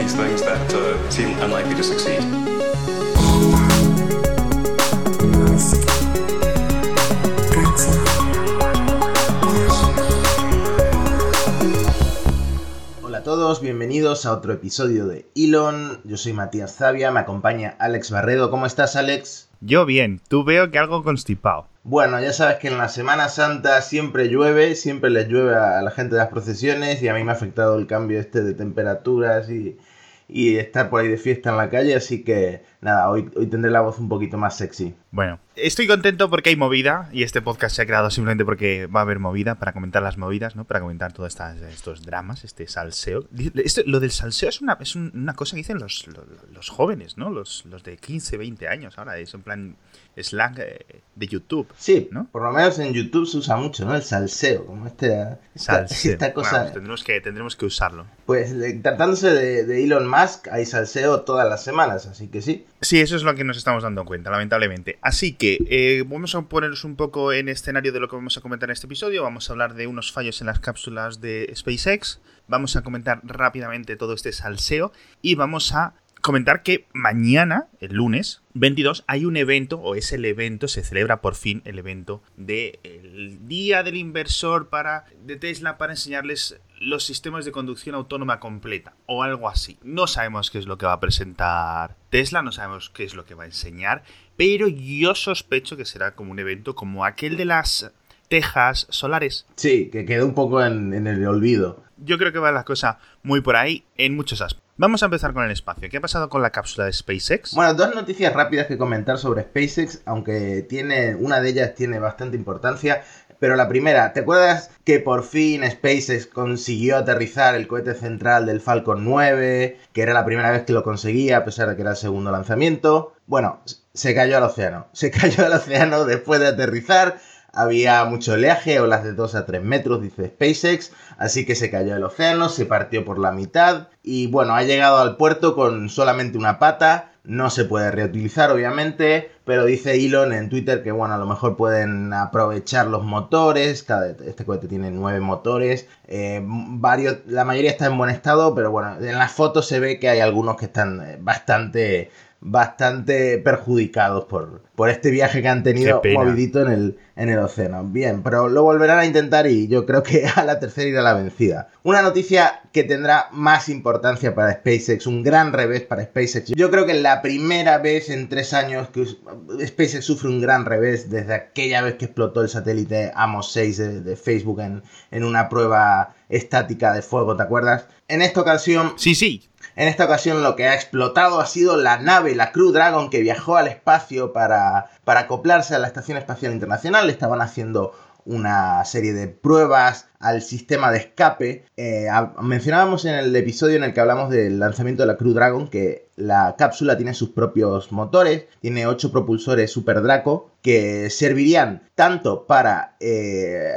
these things that uh, seem unlikely to succeed. Hola a todos, bienvenidos a otro episodio de Elon. Yo soy Matías Zavia, me acompaña Alex Barredo. ¿Cómo estás, Alex? Yo bien, tú veo que algo constipado. Bueno, ya sabes que en la Semana Santa siempre llueve, siempre les llueve a la gente de las procesiones y a mí me ha afectado el cambio este de temperaturas y, y estar por ahí de fiesta en la calle, así que nada, hoy, hoy tendré la voz un poquito más sexy. Bueno, estoy contento porque hay movida y este podcast se ha creado simplemente porque va a haber movida para comentar las movidas, ¿no? Para comentar todos estas- estos dramas, este salseo. Esto- lo del salseo es una, es un- una cosa que dicen los, los, los jóvenes, ¿no? Los, los de 15, 20 años ahora, es en plan slang eh, de YouTube. Sí, ¿no? por lo menos en YouTube se usa mucho, ¿no? El salseo, como este, esta, Salseo. esta cosa... Bueno, pues tendremos, que, tendremos que usarlo. Pues de- tratándose de, de Elon Musk, hay salseo todas las semanas, así que sí. Sí, eso es lo que nos estamos dando cuenta, lamentablemente. Así que eh, vamos a ponernos un poco en escenario de lo que vamos a comentar en este episodio. Vamos a hablar de unos fallos en las cápsulas de SpaceX. Vamos a comentar rápidamente todo este salseo. Y vamos a comentar que mañana, el lunes 22, hay un evento, o es el evento, se celebra por fin el evento del Día del Inversor para, de Tesla para enseñarles los sistemas de conducción autónoma completa, o algo así. No sabemos qué es lo que va a presentar Tesla, no sabemos qué es lo que va a enseñar, pero yo sospecho que será como un evento como aquel de las tejas solares. Sí, que quedó un poco en, en el olvido. Yo creo que va la cosa muy por ahí en muchos aspectos. Vamos a empezar con el espacio. ¿Qué ha pasado con la cápsula de SpaceX? Bueno, dos noticias rápidas que comentar sobre SpaceX, aunque tiene una de ellas tiene bastante importancia. Pero la primera, ¿te acuerdas que por fin SpaceX consiguió aterrizar el cohete central del Falcon 9? Que era la primera vez que lo conseguía, a pesar de que era el segundo lanzamiento. Bueno, se cayó al océano. Se cayó al océano después de aterrizar. Había mucho oleaje, olas de 2 a 3 metros, dice SpaceX, así que se cayó al océano, se partió por la mitad y bueno, ha llegado al puerto con solamente una pata, no se puede reutilizar obviamente, pero dice Elon en Twitter que bueno, a lo mejor pueden aprovechar los motores, cada, este cohete tiene 9 motores, eh, varios, la mayoría está en buen estado, pero bueno, en las fotos se ve que hay algunos que están eh, bastante bastante perjudicados por, por este viaje que han tenido movidito en el, en el océano. Bien, pero lo volverán a intentar y yo creo que a la tercera irá la vencida. Una noticia que tendrá más importancia para SpaceX, un gran revés para SpaceX. Yo creo que es la primera vez en tres años que SpaceX sufre un gran revés desde aquella vez que explotó el satélite Amos 6 de, de Facebook en, en una prueba estática de fuego, ¿te acuerdas? En esta ocasión Sí, sí. En esta ocasión lo que ha explotado ha sido la nave, la Crew Dragon, que viajó al espacio para, para acoplarse a la Estación Espacial Internacional. Estaban haciendo una serie de pruebas al sistema de escape. Eh, mencionábamos en el episodio en el que hablamos del lanzamiento de la Crew Dragon que la cápsula tiene sus propios motores, tiene 8 propulsores Super Draco que servirían tanto para eh,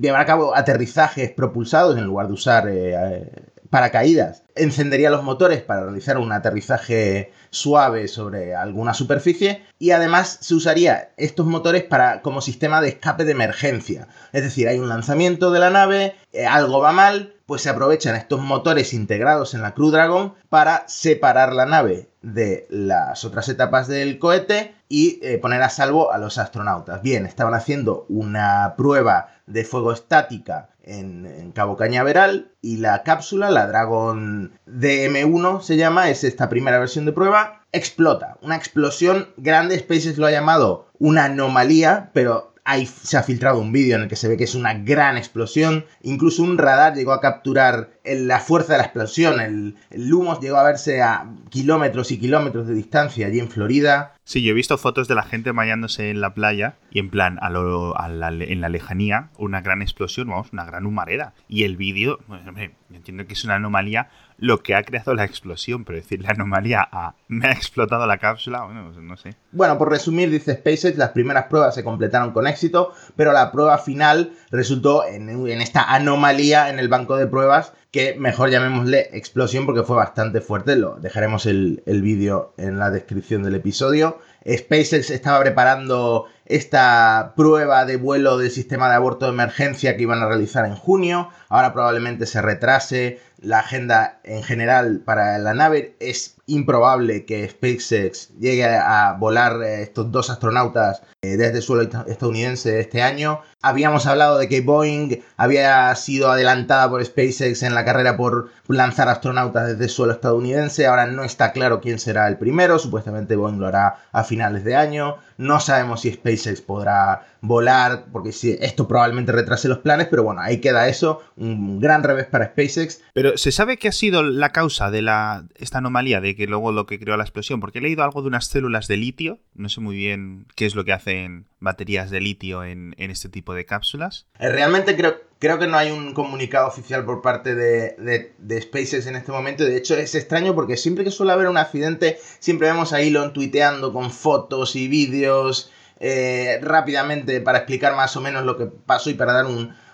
llevar a cabo aterrizajes propulsados en lugar de usar eh, paracaídas. Encendería los motores para realizar un aterrizaje suave sobre alguna superficie y además se usaría estos motores para como sistema de escape de emergencia. Es decir, hay un lanzamiento de la nave, eh, algo va mal, pues se aprovechan estos motores integrados en la Crew Dragon para separar la nave de las otras etapas del cohete y eh, poner a salvo a los astronautas. Bien, estaban haciendo una prueba de fuego estática en, Cabo Cañaveral y la cápsula, la Dragon DM1 se llama, es esta primera versión de prueba, explota. Una explosión grande, SpaceX lo ha llamado una anomalía, pero ahí se ha filtrado un vídeo en el que se ve que es una gran explosión. Incluso un radar llegó a capturar la fuerza de la explosión. El, el humo llegó a verse a kilómetros y kilómetros de distancia allí en Florida. Sí, yo he visto fotos de la gente bañándose en la playa y en plan, a lo- a la- en la lejanía, una gran explosión, vamos, una gran humareda. Y el vídeo, bueno, entiendo que es una anomalía lo que ha creado la explosión, pero decir la anomalía a me ha explotado la cápsula, bueno, pues no sé. Bueno, por resumir, dice SpaceX, las primeras pruebas se completaron con éxito, pero la prueba final resultó en, esta anomalía en el banco de pruebas que mejor llamémosle explosión porque fue bastante fuerte. Lo, dejaremos el, el vídeo en la descripción del episodio. SpaceX estaba preparando esta prueba de vuelo del sistema de aborto de emergencia que iban a realizar en junio. Ahora probablemente se retrase la agenda en general para la nave. Es improbable que SpaceX llegue a volar eh, estos dos astronautas eh, desde suelo estadounidense este año. Habíamos hablado de que Boeing había sido adelantada por SpaceX en la carrera por lanzar astronautas desde suelo estadounidense. Ahora no está claro quién será el primero. Supuestamente Boeing lo hará a finales de año. No sabemos si SpaceX podrá volar, porque esto probablemente retrase los planes, pero bueno, ahí queda eso. Un gran revés para SpaceX. Pero ¿se sabe qué ha sido la causa de esta anomalía de que luego lo que creó la explosión? Porque he leído algo de unas células de litio. No sé muy bien qué es lo que hacen baterías de litio en, este tipo de cápsulas. Eh, realmente creo, creo que no hay un comunicado oficial por parte de, de, SpaceX en este momento. De hecho, es extraño porque siempre que suele haber un accidente, siempre vemos a Elon tuiteando con fotos y vídeos eh, rápidamente para explicar más o menos lo que pasó y para dar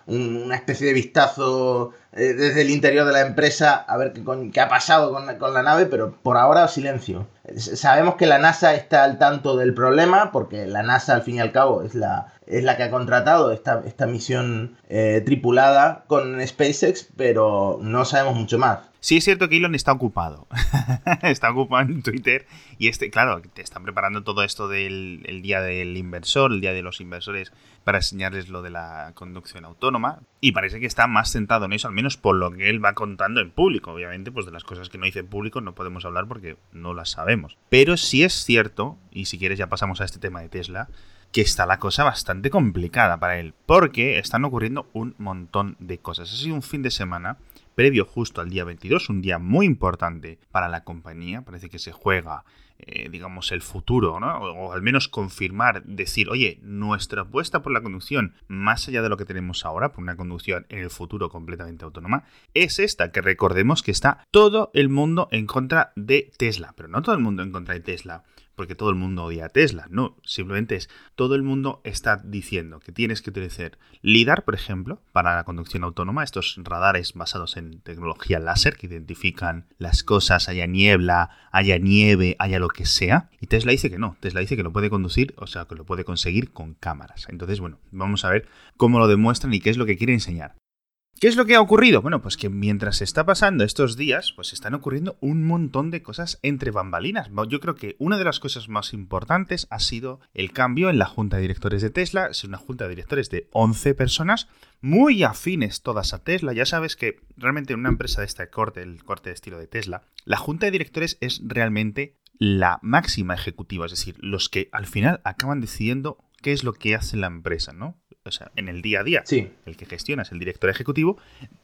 una especie de vistazo eh, desde el interior de la empresa a ver qué, ha pasado con, la nave, pero por ahora silencio. Sabemos que la NASA está al tanto del problema, porque la NASA al fin y al cabo es la, es la que ha contratado esta, esta misión eh, tripulada con SpaceX, pero no sabemos mucho más. Sí es cierto que Elon está ocupado. está ocupado en Twitter y este, claro, te están preparando todo esto del día del inversor, el día de los inversores, para enseñarles lo de la conducción autónoma. Y parece que está más centrado en eso, al menos por lo que él va contando en público. Obviamente, pues de las cosas que no dice en público no podemos hablar porque no las sabemos. Pero sí es cierto, y si quieres ya pasamos a este tema de Tesla, que está la cosa bastante complicada para él, porque están ocurriendo un montón de cosas. Ha sido un fin de semana previo justo al día 22, un día muy importante para la compañía, parece que se juega, eh, digamos, el futuro, ¿no? O, al menos confirmar, decir, oye, nuestra apuesta por la conducción, más allá de lo que tenemos ahora, por una conducción en el futuro completamente autónoma, es esta, que recordemos que está todo el mundo en contra de Tesla, pero no todo el mundo en contra de Tesla porque todo el mundo odia a Tesla. No, simplemente es todo el mundo está diciendo que tienes que utilizar LIDAR, por ejemplo, para la conducción autónoma, estos radares basados en tecnología láser que identifican las cosas, haya niebla, haya nieve, haya lo que sea. Y Tesla dice que no, Tesla dice que lo puede conducir, o sea, que lo puede conseguir con cámaras. Entonces, bueno, vamos a ver cómo lo demuestran y qué es lo que quiere enseñar. ¿Qué es lo que ha ocurrido? Bueno, pues que mientras se está pasando estos días, pues están ocurriendo un montón de cosas entre bambalinas. Yo creo que una de las cosas más importantes ha sido el cambio en la junta de directores de Tesla. Es una junta de directores de 11 personas, muy afines todas a Tesla. Ya sabes que realmente en una empresa de este corte, el corte de estilo de Tesla, la junta de directores es realmente la máxima ejecutiva, es decir, los que al final acaban decidiendo qué es lo que hace la empresa, ¿no? O sea, en el día a día. Sí. El que gestiona es el director ejecutivo,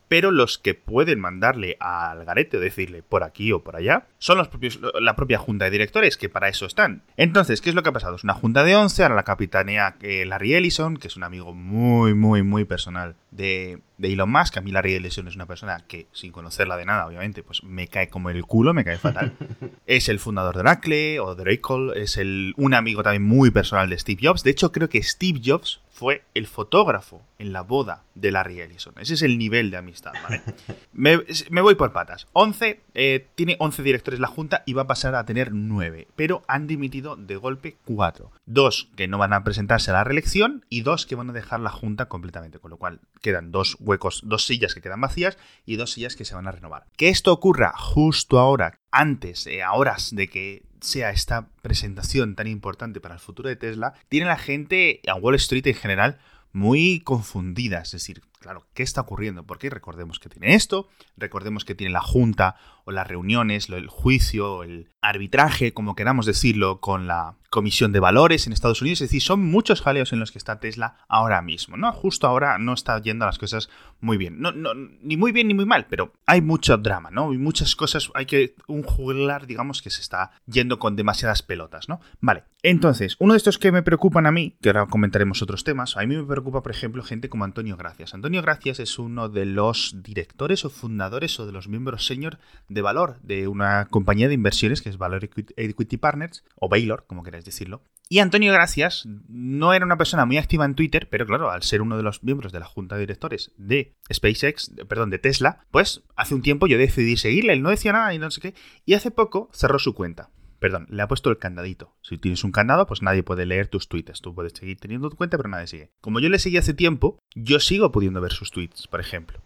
pero los que pueden mandarle al garete o decirle por aquí o por allá son los propios, la propia junta de directores, que para eso están. Entonces, ¿qué es lo que ha pasado? Es una junta de 11, ahora la capitanea eh, Larry Ellison, que es un amigo muy, muy, muy personal de, de Elon Musk. A mí Larry Ellison es una persona que, sin conocerla de nada, obviamente, pues me cae como el culo, me cae fatal. es el fundador de Oracle o de Oracle, es el, un amigo también muy personal de Steve Jobs. De hecho, creo que Steve Jobs fue el fotógrafo en la boda de Larry Ellison. Ese es el nivel de amistad, me, voy por patas. 11, eh, tiene 11 directores la Junta y va a pasar a tener 9, pero han dimitido de golpe 4. Dos que no van a presentarse a la reelección y dos que van a dejar la Junta completamente, con lo cual quedan dos huecos, dos sillas que quedan vacías y dos sillas que se van a renovar. Que esto ocurra justo ahora, antes, eh, a horas de que sea esta presentación tan importante para el futuro de Tesla, tiene la gente a Wall Street en general muy confundida. Es decir, claro, ¿qué está ocurriendo? Porque recordemos que tiene esto, recordemos que tiene la junta o las reuniones, el juicio, el arbitraje, como queramos decirlo, con la Comisión de Valores en Estados Unidos. Es decir, son muchos jaleos en los que está Tesla ahora mismo, ¿no? Justo ahora no está yendo las cosas muy bien. No, no, ni muy bien ni muy mal, pero hay mucho drama, ¿no? Y muchas cosas, hay que un juglar, digamos, que se está yendo con demasiadas pelotas, ¿no? Vale, entonces, uno de estos que me preocupan a mí, que ahora comentaremos otros temas, a mí me preocupa, por ejemplo, gente como Antonio Gracias. Antonio Gracias es uno de los directores o fundadores o de los miembros senior de valor de una compañía de inversiones que es Valor Equity Partners, o Baylor, como queráis decirlo. Y Antonio Gracias no era una persona muy activa en Twitter, pero claro, al ser uno de los miembros de la junta de directores de SpaceX, perdón, de Tesla, pues hace un tiempo yo decidí seguirle, él no decía nada y no sé qué, y hace poco cerró su cuenta. Perdón, le ha puesto el candadito. Si tienes un candado, pues nadie puede leer tus tweets. Tú puedes seguir teniendo tu cuenta, pero nadie sigue. Como yo le seguí hace tiempo, yo sigo pudiendo ver sus tweets, por ejemplo.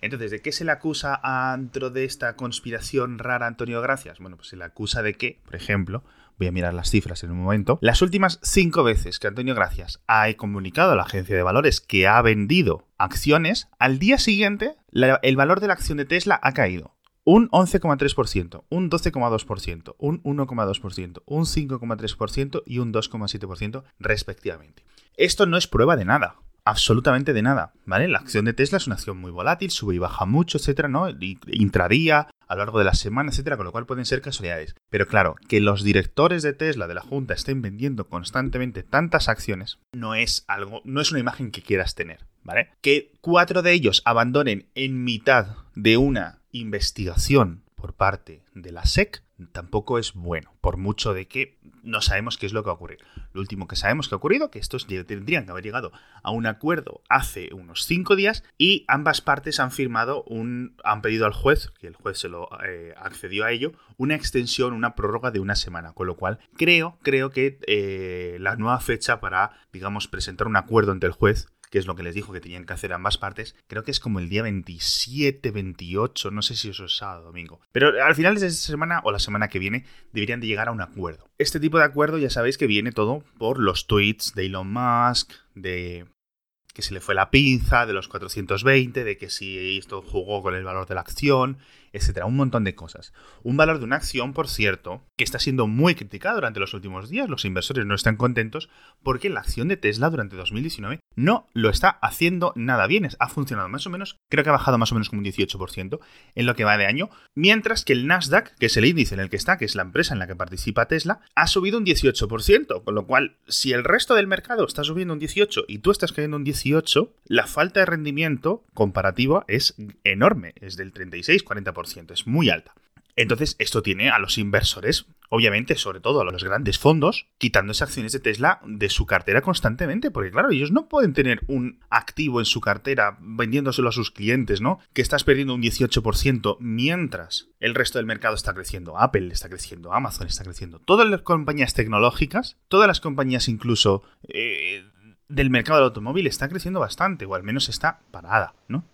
Entonces, ¿de qué se le acusa a, dentro de esta conspiración rara Antonio Gracias? Bueno, pues se le acusa de que, por ejemplo, voy a mirar las cifras en un momento, las últimas cinco veces que Antonio Gracias ha comunicado a la agencia de valores que ha vendido acciones, al día siguiente el valor de la acción de Tesla ha caído un 11,3%, un 12,2%, un 1,2%, un 5,3% y un 2,7% respectivamente. Esto no es prueba de nada, absolutamente de nada, ¿vale? La acción de Tesla es una acción muy volátil, sube y baja mucho, etcétera, ¿no? Intradía, a lo largo de la semana, etcétera, con lo cual pueden ser casualidades. Pero claro, que los directores de Tesla de la Junta estén vendiendo constantemente tantas acciones no es algo, no es una imagen que quieras tener, ¿vale? Que cuatro de ellos abandonen en mitad de una investigación por parte de la SEC tampoco es bueno, por mucho de que no sabemos qué es lo que va a ocurrir. Lo último que sabemos que ha ocurrido, que estos tendrían que haber llegado a un acuerdo hace unos cinco días y ambas partes han firmado un, han pedido al juez, que el juez se lo eh, accedió a ello, una extensión, una prórroga de una semana, con lo cual creo, creo que eh, la nueva fecha para, digamos, presentar un acuerdo entre el juez que es lo que les dijo que tenían que hacer ambas partes, creo que es como el día 27, 28, no sé si eso es sábado domingo. Pero al final de esta semana o la semana que viene deberían de llegar a un acuerdo. Este tipo de acuerdo ya sabéis que viene todo por los tweets de Elon Musk, de que se le fue la pinza, de los 420, de que si esto jugó con el valor de la acción, etcétera, un montón de cosas. Un valor de una acción, por cierto, que está siendo muy criticado durante los últimos días, los inversores no están contentos porque la acción de Tesla durante 2019 no lo está haciendo nada bien, ha funcionado más o menos, creo que ha bajado más o menos como un 18% en lo que va de año, mientras que el Nasdaq, que es el índice en el que está, que es la empresa en la que participa Tesla, ha subido un 18%, con lo cual, si el resto del mercado está subiendo un 18 y tú estás cayendo un 18, la falta de rendimiento comparativo es enorme, es del 36-40% es muy alta. Entonces, esto tiene a los inversores, obviamente, sobre todo a los grandes fondos, quitando esas acciones de Tesla de su cartera constantemente, porque claro, ellos no pueden tener un activo en su cartera vendiéndoselo a sus clientes, ¿no? Que estás perdiendo un 18% mientras el resto del mercado está creciendo. Apple está creciendo, Amazon está creciendo. Todas las compañías tecnológicas, todas las compañías incluso eh, del mercado del automóvil está creciendo bastante, o al menos está parada, ¿no?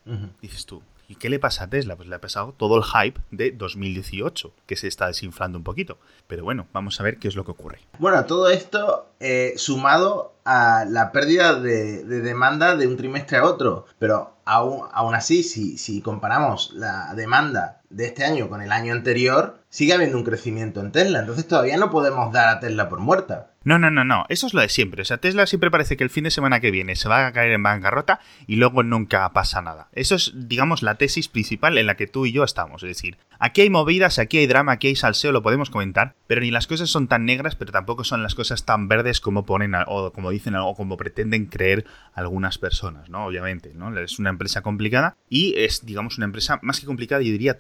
Dices tú, ¿Y qué le pasa a Tesla? Pues le ha pasado todo el hype de 2018, que se está desinflando un poquito. Pero bueno, vamos a ver qué es lo que ocurre. Bueno, todo esto eh, sumado a la pérdida de, demanda de un trimestre a otro. Pero aún, aún así, si, si comparamos la demanda de este año con el año anterior, sigue habiendo un crecimiento en Tesla. Entonces todavía no podemos dar a Tesla por muerta. No, no, no, no. Eso es lo de siempre. O sea, Tesla siempre parece que el fin de semana que viene se va a caer en bancarrota y luego nunca pasa nada. Eso es, digamos, la tesis principal en la que tú y yo estamos. Es decir, aquí hay movidas, aquí hay drama, aquí hay salseo, lo podemos comentar, pero ni las cosas son tan negras, pero tampoco son las cosas tan verdes como ponen o como dicen o como pretenden creer algunas personas, ¿no? Obviamente, ¿no? Es una empresa complicada y es, digamos, una empresa más que complicada, yo diría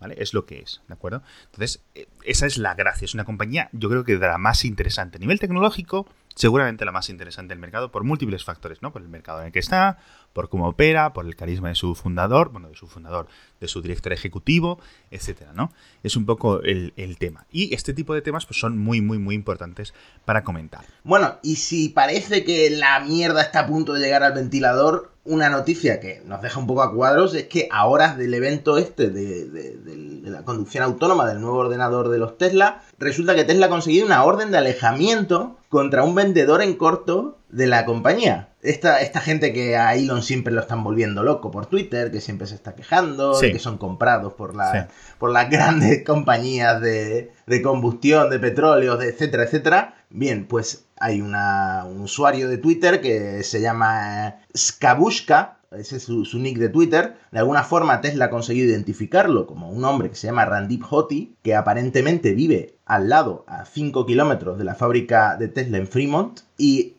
¿vale? Es lo que es, ¿de acuerdo? Entonces, eh, esa es la gracia. Es una compañía, yo creo que de la más interesante. A nivel tecnológico, seguramente la más interesante del mercado por múltiples factores, ¿no? Por el mercado en el que está, por cómo opera, por el carisma de su fundador, bueno, de su fundador, de su director ejecutivo, etcétera, ¿no? Es un poco el, el, tema. Y este tipo de temas pues, son muy, muy, muy importantes para comentar. Bueno, y si parece que la mierda está a punto de llegar al ventilador, una noticia que nos deja un poco a cuadros es que a horas del evento este de, de, la conducción autónoma del nuevo ordenador de los Tesla, resulta que Tesla ha conseguido una orden de alejamiento contra un vendedor en corto de la compañía. Esta, esta gente que a Elon siempre lo están volviendo loco por Twitter, que siempre se está quejando, que son comprados por, la, por las grandes compañías de, de combustión, de petróleo, de etcétera, etcétera. Bien, pues hay un usuario de Twitter que se llama Skabushka, ese es su, nick de Twitter. De alguna forma Tesla ha conseguido identificarlo como un hombre que se llama Randip Hoti, que aparentemente vive al lado, a 5 kilómetros de la fábrica de Tesla en Fremont. Y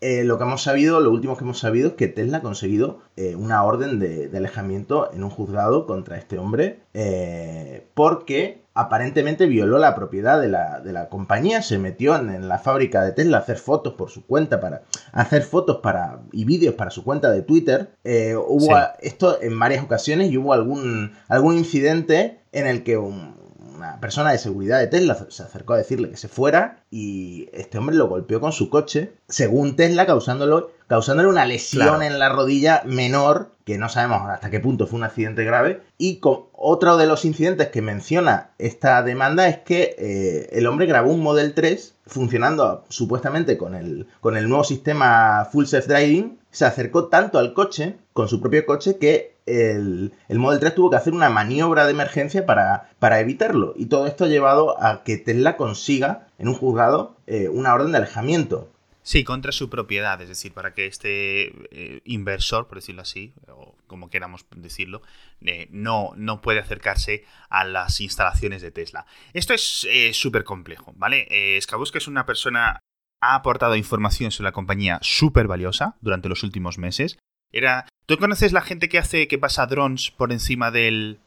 eh, lo que hemos sabido, lo último que hemos sabido es que Tesla ha conseguido eh, una orden de, alejamiento en un juzgado contra este hombre eh, porque aparentemente violó la propiedad de la, compañía, se metió en, la fábrica de Tesla a hacer fotos por su cuenta, para hacer fotos para, y vídeos para su cuenta de Twitter. hubo esto en varias ocasiones y hubo algún, algún incidente en el que un, una persona de seguridad de Tesla se acercó a decirle que se fuera y este hombre lo golpeó con su coche, según Tesla, causándolo, causándole una lesión en la rodilla menor, que no sabemos hasta qué punto fue un accidente grave. Y con, otro de los incidentes que menciona esta demanda es que eh, el hombre grabó un Model 3 funcionando supuestamente con el, con el nuevo sistema Full Self Driving, se acercó tanto al coche, con su propio coche, que el, Model 3 tuvo que hacer una maniobra de emergencia para, para, evitarlo. Y todo esto ha llevado a que Tesla consiga en un juzgado eh, una orden de alejamiento. Sí, contra su propiedad, es decir, para que este eh, inversor, por decirlo así, o como queramos decirlo, eh, no, no puede acercarse a las instalaciones de Tesla. Esto es súper complejo, ¿vale? Skabuska es una persona, ha aportado información sobre la compañía súper valiosa durante los últimos meses. Era ¿Tú conoces la gente que hace que pasa drones por encima del,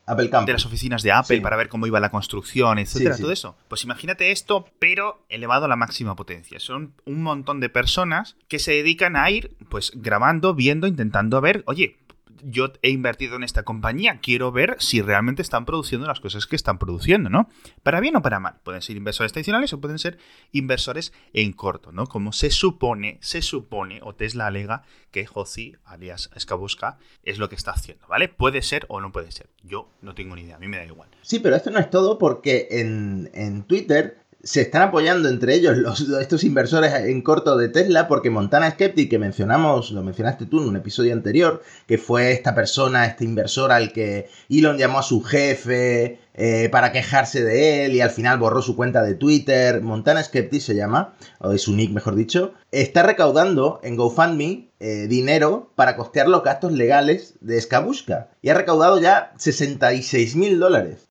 de las oficinas de Apple para ver cómo iba la construcción, etcétera, todo eso? Pues imagínate esto, pero elevado a la máxima potencia. Son un montón de personas que se dedican a ir, pues, grabando, viendo, intentando ver, oye, yo he invertido en esta compañía, quiero ver si realmente están produciendo las cosas que están produciendo, ¿no? Para bien o para mal. Pueden ser inversores tradicionales o pueden ser inversores en corto, ¿no? Como se supone, se supone, o Tesla alega que Josi, alias Skabuska, es lo que está haciendo, ¿vale? Puede ser o no puede ser. Yo no tengo ni idea, a mí me da igual. Sí, pero esto no es todo porque en, en Twitter se están apoyando entre ellos los, estos inversores en corto de Tesla porque Montana Skeptic, que mencionamos, lo mencionaste tú en un episodio anterior, que fue esta persona, este inversor al que Elon llamó a su jefe eh, para quejarse de él y al final borró su cuenta de Twitter, Montana Skeptic se llama, o es su nick mejor dicho, está recaudando en GoFundMe eh, dinero para costear los gastos legales de Skabushka y ha recaudado ya 66 mil dólares.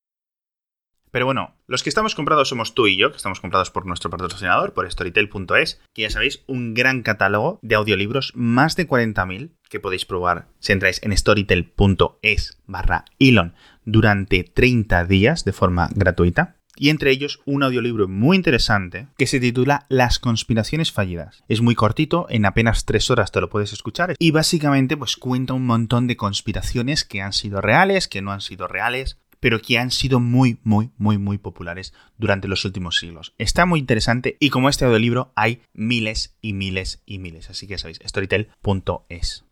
Pero bueno, los que estamos comprados somos tú y yo, que estamos comprados por nuestro patrocinador, por Storytel.es, que ya sabéis, un gran catálogo de audiolibros, más de 40.000, que podéis probar si entráis en storytel.es barra Elon durante 30 días de forma gratuita. Y entre ellos un audiolibro muy interesante que se titula Las conspiraciones fallidas. Es muy cortito, en apenas 3 horas te lo puedes escuchar y básicamente pues cuenta un montón de conspiraciones que han sido reales, que no han sido reales, pero que han sido muy, muy, muy, muy populares durante los últimos siglos. Está muy interesante y como este audiolibro hay miles y miles y miles. Así que sabéis, storytel.es.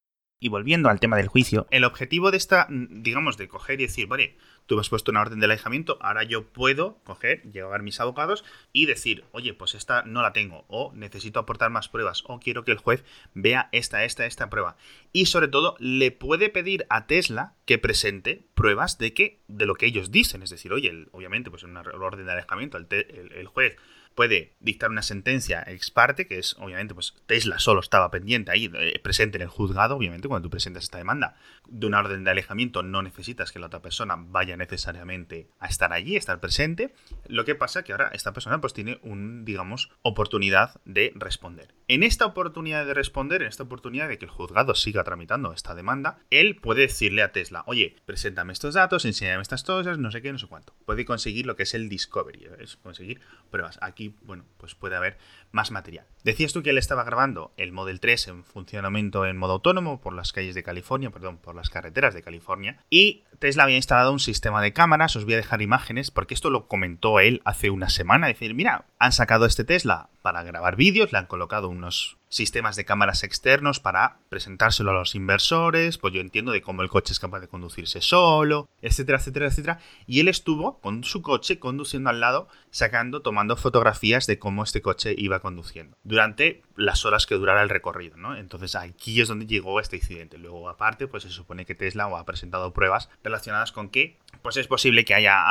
Y volviendo al tema del juicio, el objetivo de esta, digamos, de coger y decir, vale, tú me has puesto una orden de alejamiento, ahora yo puedo coger, llevar mis abogados y decir, oye, pues esta no la tengo, o necesito aportar más pruebas, o quiero que el juez vea esta, esta, esta prueba. Y sobre todo, le puede pedir a Tesla que presente pruebas de que, de lo que ellos dicen. Es decir, oye, obviamente, pues en una orden de alejamiento, el juez puede dictar una sentencia ex parte, que es obviamente pues Tesla solo estaba pendiente ahí, eh, presente en el juzgado, obviamente cuando tú presentas esta demanda de una orden de alejamiento no necesitas que la otra persona vaya necesariamente a estar allí, a estar presente. Lo que pasa que ahora esta persona pues tiene un, digamos, oportunidad de responder. En esta oportunidad de responder, en esta oportunidad de que el juzgado siga tramitando esta demanda, él puede decirle a Tesla, oye, preséntame estos datos, enséñame estas cosas, no sé qué, no sé cuánto. Puede conseguir lo que es el discovery, es conseguir pruebas. Aquí bueno, pues puede haber más material. Decías tú que él estaba grabando el Model 3 en funcionamiento en modo autónomo por las calles de California, perdón, por las carreteras de California, y Tesla había instalado un sistema de cámaras, os voy a dejar imágenes, porque esto lo comentó él hace una semana, decir, mira, han sacado este Tesla para grabar vídeos, le han colocado unos sistemas de cámaras externos para presentárselo a los inversores, pues yo entiendo de cómo el coche es capaz de conducirse solo, etcétera, etcétera, etcétera. Y él estuvo con su coche conduciendo al lado, sacando, tomando fotografías de cómo este coche iba conduciendo durante las horas que durara el recorrido, ¿no? Entonces aquí es donde llegó este incidente. Luego, aparte, pues se supone que Tesla ha presentado pruebas relacionadas con que pues es posible que haya,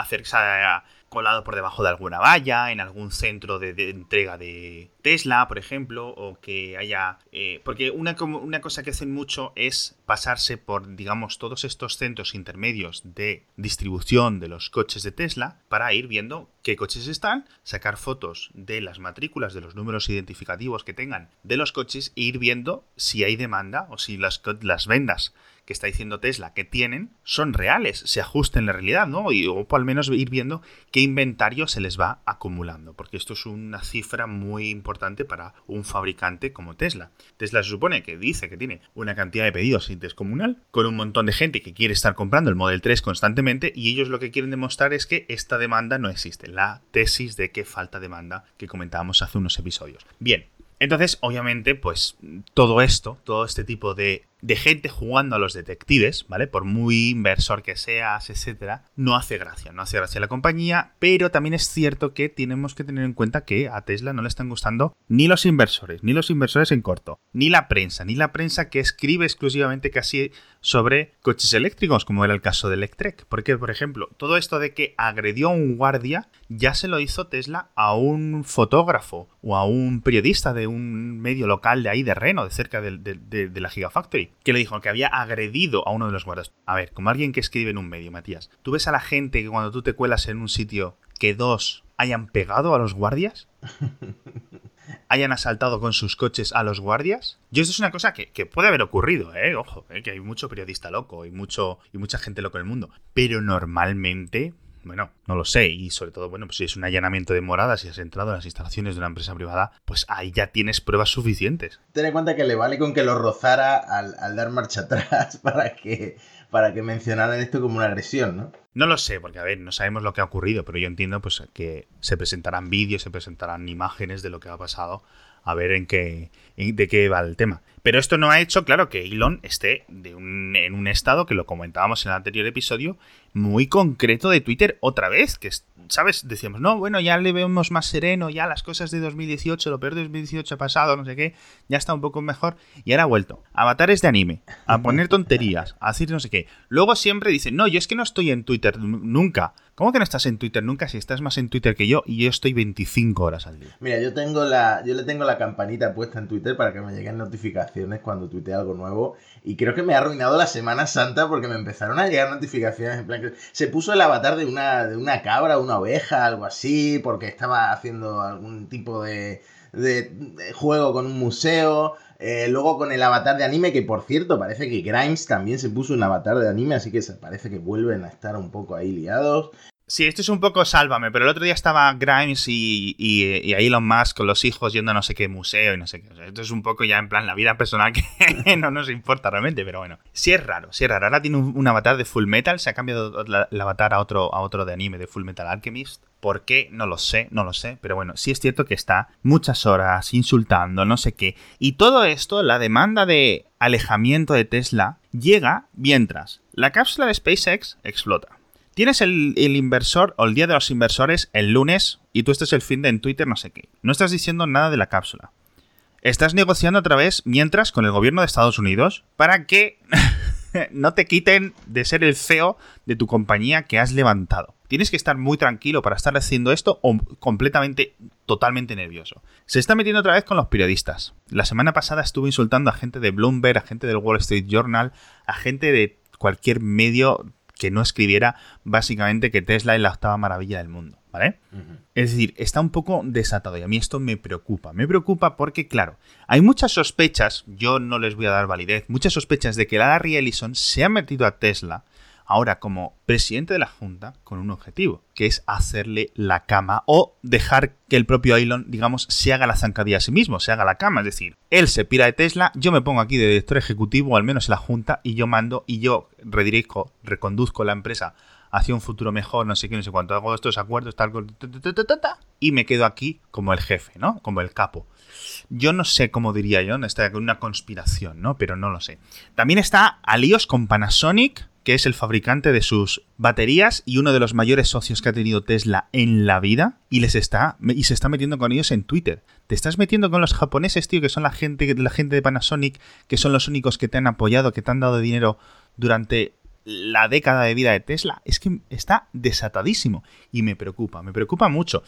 colado por debajo de alguna valla, en algún centro de, entrega de Tesla, por ejemplo, o que haya... Eh, porque una, una cosa que hacen mucho es pasarse por, digamos, todos estos centros intermedios de distribución de los coches de Tesla para ir viendo qué coches están, sacar fotos de las matrículas, de los números identificativos que tengan de los coches e ir viendo si hay demanda o si las, las vendas está diciendo Tesla que tienen son reales, se ajusten en la realidad, ¿no? Y, o al menos ir viendo qué inventario se les va acumulando, porque esto es una cifra muy importante para un fabricante como Tesla. Tesla se supone que dice que tiene una cantidad de pedidos descomunal, con un montón de gente que quiere estar comprando el Model 3 constantemente, y ellos lo que quieren demostrar es que esta demanda no existe, la tesis de que falta demanda que comentábamos hace unos episodios. Bien, entonces, obviamente, pues todo esto, todo este tipo de de gente jugando a los detectives, ¿vale? Por muy inversor que seas, etcétera, no hace gracia, no hace gracia a la compañía, pero también es cierto que tenemos que tener en cuenta que a Tesla no le están gustando ni los inversores, ni los inversores en corto, ni la prensa, ni la prensa que escribe exclusivamente casi sobre coches eléctricos, como era el caso de Electrek. Porque, por ejemplo, todo esto de que agredió a un guardia ya se lo hizo Tesla a un fotógrafo o a un periodista de un medio local de ahí de Reno, de cerca de, de la Gigafactory que le dijo que había agredido a uno de los guardas. A ver, como alguien que escribe en un medio, Matías, ¿tú ves a la gente que cuando tú te cuelas en un sitio que dos hayan pegado a los guardias? hayan asaltado con sus coches a los guardias. Yo esto es una cosa que, puede haber ocurrido, ¿eh? Ojo, ¿eh? que hay mucho periodista loco y, mucho, y mucha gente loco en el mundo. Pero normalmente bueno, no lo sé. Y sobre todo, bueno, pues si es un allanamiento de morada, si has entrado en las instalaciones de una empresa privada, pues ahí ya tienes pruebas suficientes. Ten en cuenta que le vale con que lo rozara al, dar marcha atrás para que, para que mencionaran esto como una agresión, ¿no? No lo sé, porque a ver, no sabemos lo que ha ocurrido, pero yo entiendo pues que se presentarán vídeos, se presentarán imágenes de lo que ha pasado, a ver en qué, de qué va el tema. Pero esto no ha hecho, claro, que Elon esté en un estado, que lo comentábamos en el anterior episodio, muy concreto de Twitter otra vez, que ¿sabes? Decíamos, no, bueno, ya le vemos más sereno, ya las cosas de 2018, lo peor de 2018 ha pasado, no sé qué, ya está un poco mejor, y ahora ha vuelto. Avatares de anime, a poner tonterías, a decir no sé qué. Luego siempre dice, no, yo es que no estoy en Twitter nunca. ¿Cómo que no estás en Twitter nunca si estás más en Twitter que yo y yo estoy 25 horas al día? Mira, yo tengo la, yo le tengo la campanita puesta en Twitter para que me lleguen notificaciones cuando tuitee algo nuevo y creo que me ha arruinado la Semana Santa porque me empezaron a llegar notificaciones se puso el avatar de una, de una cabra, una oveja, algo así, porque estaba haciendo algún tipo de, de, juego con un museo. Eh, luego con el avatar de anime, que por cierto, parece que Grimes también se puso un avatar de anime, así que parece que vuelven a estar un poco ahí liados. Sí, esto es un poco sálvame, pero el otro día estaba Grimes y, y, y Elon Musk con los hijos yendo a no sé qué museo y no sé qué. esto es un poco ya en plan la vida personal que no nos importa realmente, pero bueno. Sí es raro, sí es raro. Ahora tiene un, avatar de Full Metal, se ha cambiado el avatar a otro, a otro de anime, de Full Metal Alchemist. ¿Por qué? No lo sé, no lo sé. Pero bueno, sí es cierto que está muchas horas insultando, no sé qué. Y todo esto, la demanda de alejamiento de Tesla, llega mientras la cápsula de SpaceX explota. Tienes el, inversor o el día de los inversores el lunes y tú estás el fin de en Twitter no sé qué. No estás diciendo nada de la cápsula. Estás negociando otra vez mientras con el gobierno de Estados Unidos para que no te quiten de ser el CEO de tu compañía que has levantado. Tienes que estar muy tranquilo para estar haciendo esto o completamente, totalmente nervioso. Se está metiendo otra vez con los periodistas. La semana pasada estuvo insultando a gente de Bloomberg, a gente del Wall Street Journal, a gente de cualquier medio que no escribiera básicamente que Tesla es la octava maravilla del mundo, ¿vale? Es decir, está un poco desatado y a mí esto me preocupa. Me preocupa porque, claro, hay muchas sospechas, yo no les voy a dar validez, muchas sospechas de que Larry Ellison se ha metido a Tesla ahora como presidente de la Junta con un objetivo, que es hacerle la cama o dejar que el propio Elon, digamos, se haga la zancadilla a sí mismo, se haga la cama. Es decir, él se pira de Tesla, yo me pongo aquí de director ejecutivo, al menos en la Junta, y yo mando y yo redirijo, reconduzco la empresa hacia un futuro mejor, no sé qué, no sé cuánto, hago estos acuerdos, tal, y me quedo aquí como el jefe, ¿no? Como el capo. Yo no sé cómo diría yo, está una conspiración, ¿no? Pero no lo sé. También está alíos con Panasonic, que es el fabricante de sus baterías y uno de los mayores socios que ha tenido Tesla en la vida, y les está y se está metiendo con ellos en Twitter. Te estás metiendo con los japoneses, tío, que son la gente, la gente de Panasonic, que son los únicos que te han apoyado, que te han dado dinero durante la década de vida de Tesla. Es que está desatadísimo y me preocupa, me preocupa mucho.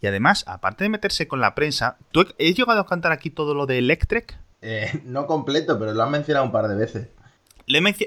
Y además, aparte de meterse con la prensa, ¿tú he llegado a cantar aquí todo lo de Electrek? Eh, no completo, pero lo han mencionado un par de veces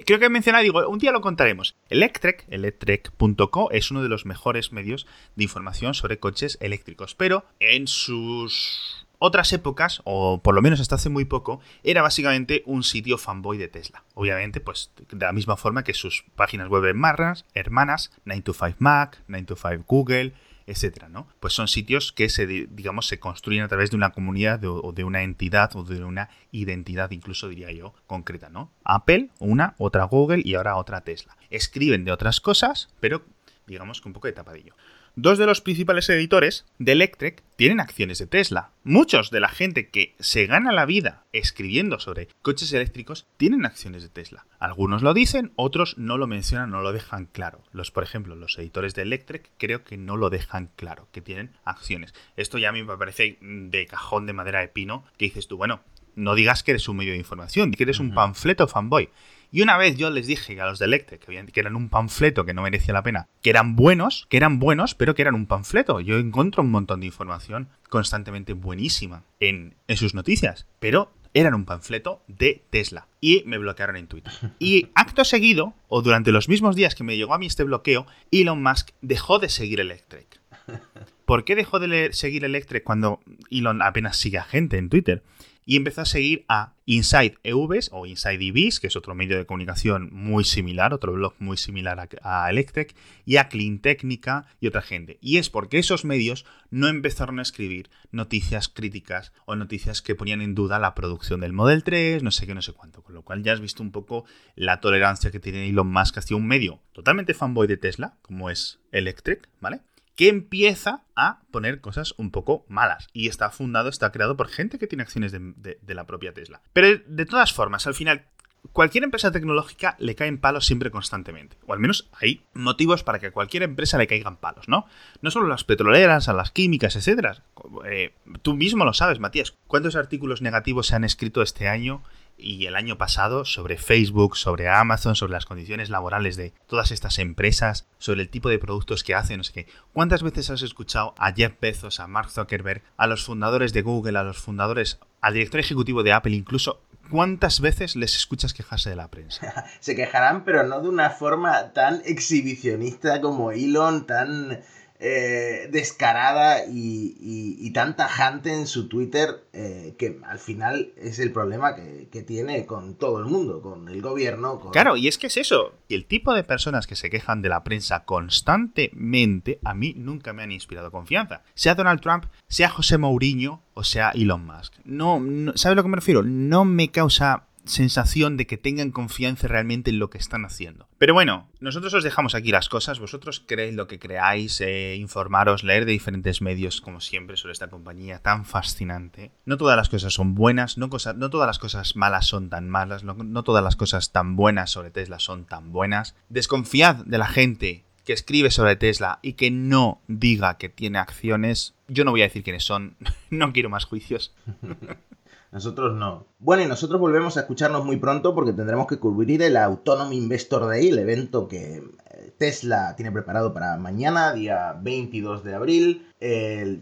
creo que he mencionado, digo, un día lo contaremos. Electrek, electrek.co, es uno de los mejores medios de información sobre coches eléctricos, pero en sus otras épocas, o por lo menos hasta hace muy poco, era básicamente un sitio fanboy de Tesla. Obviamente, pues de la misma forma que sus páginas web hermanas, hermanas 9to5Mac, 9to5Google, etcétera, ¿no? Pues son sitios que se, digamos, se construyen a través de una comunidad o de una entidad o de una identidad, incluso diría yo, concreta, ¿no? Apple, una, otra Google y ahora otra Tesla. Escriben de otras cosas, pero digamos que un poco de tapadillo. Dos de los principales editores de Electrek tienen acciones de Tesla. Muchos de la gente que se gana la vida escribiendo sobre coches eléctricos tienen acciones de Tesla. Algunos lo dicen, otros no lo mencionan, no lo dejan claro. Los, por ejemplo, los editores de Electrek creo que no lo dejan claro, que tienen acciones. Esto ya a mí me parece de cajón de madera de pino, que dices tú, bueno, no digas que eres un medio de información, que eres un panfleto fanboy. Y una vez yo les dije a los de Electric que, eran un panfleto que no merecía la pena, que eran buenos, que eran buenos, pero que eran un panfleto. Yo encuentro un montón de información constantemente buenísima en, en sus noticias, pero eran un panfleto de Tesla. Y me bloquearon en Twitter. Y acto seguido, o durante los mismos días que me llegó a mí este bloqueo, Elon Musk dejó de seguir Electric. ¿Por qué dejó de seguir Electric cuando Elon apenas sigue a gente en Twitter? Y empezó a seguir a Inside EVs o Inside EVs, que es otro medio de comunicación muy similar, otro blog muy similar a, Electric, y a Clean Technica y otra gente. Y es porque esos medios no empezaron a escribir noticias críticas o noticias que ponían en duda la producción del Model 3, no sé qué, no sé cuánto. Con lo cual ya has visto un poco la tolerancia que tiene Elon Musk hacia un medio totalmente fanboy de Tesla, como es Electric, ¿vale? Que empieza a poner cosas un poco malas. Y está fundado, está creado por gente que tiene acciones de, la propia Tesla. Pero de todas formas, al final, cualquier empresa tecnológica le caen palos siempre constantemente. O al menos hay motivos para que a cualquier empresa le caigan palos, ¿no? No solo las petroleras, a las químicas, etc. Eh, tú mismo lo sabes, Matías. ¿Cuántos artículos negativos se han escrito este año y el año pasado sobre Facebook, sobre Amazon, sobre las condiciones laborales de todas estas empresas, sobre el tipo de productos que hacen, no sé qué. ¿Cuántas veces has escuchado a Jeff Bezos, a Mark Zuckerberg, a los fundadores de Google, a los fundadores, al director ejecutivo de Apple incluso? ¿Cuántas veces les escuchas quejarse de la prensa? Se quejarán, pero no de una forma tan exhibicionista como Elon, tan eh, descarada y, tan tajante en su Twitter eh, que al final es el problema que, tiene con todo el mundo, con el gobierno. Claro, y es que es eso. Y el tipo de personas que se quejan de la prensa constantemente a mí nunca me han inspirado confianza. Sea Donald Trump, sea José Mourinho o sea Elon Musk. No, no ¿sabes a lo que me refiero? No me causa sensación de que tengan confianza realmente en lo que están haciendo. Pero bueno, nosotros os dejamos aquí las cosas, vosotros creéis lo que creáis, eh, informaros, leer de diferentes medios, como siempre, sobre esta compañía tan fascinante. No todas las cosas son buenas, no, no todas las cosas malas son tan malas, no, no todas las cosas tan buenas sobre Tesla son tan buenas. Desconfiad de la gente que escribe sobre Tesla y que no diga que tiene acciones. Yo no voy a decir quiénes son, no quiero más juicios. Nosotros no. Bueno, y nosotros volvemos a escucharnos muy pronto porque tendremos que cubrir el Autonomy Investor Day, el evento que eh, Tesla tiene preparado para mañana, día 22 de abril.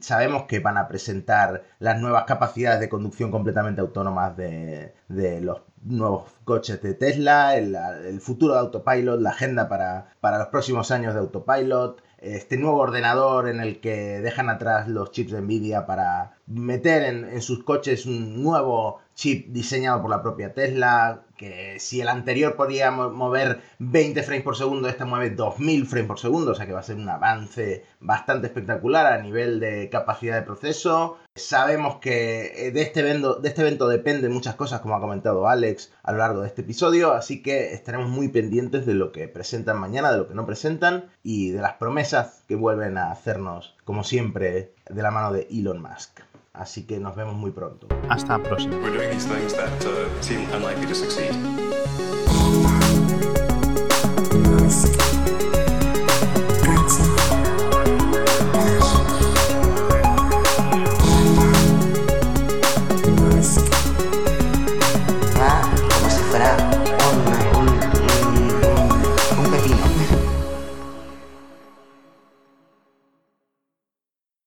sabemos que van a presentar las nuevas capacidades de conducción completamente autónomas de, los nuevos coches de Tesla, el, futuro de Autopilot, la agenda para, para los próximos años de Autopilot, este nuevo ordenador en el que dejan atrás los chips de Nvidia para meter en, sus coches un nuevo chip diseñado por la propia Tesla, que si el anterior podía mover 20 frames por segundo, este mueve 2000 frames por segundo, o sea que va a ser un avance bastante espectacular a nivel de capacidad de proceso. Sabemos que eh, de este, evento, de este evento dependen muchas cosas, como ha comentado Alex a lo largo de este episodio, así que estaremos muy pendientes de lo que presentan mañana, de lo que no presentan y de las promesas que vuelven a hacernos, como siempre, de la mano de Elon Musk. Así que nos vemos muy pronto. Hasta la próxima.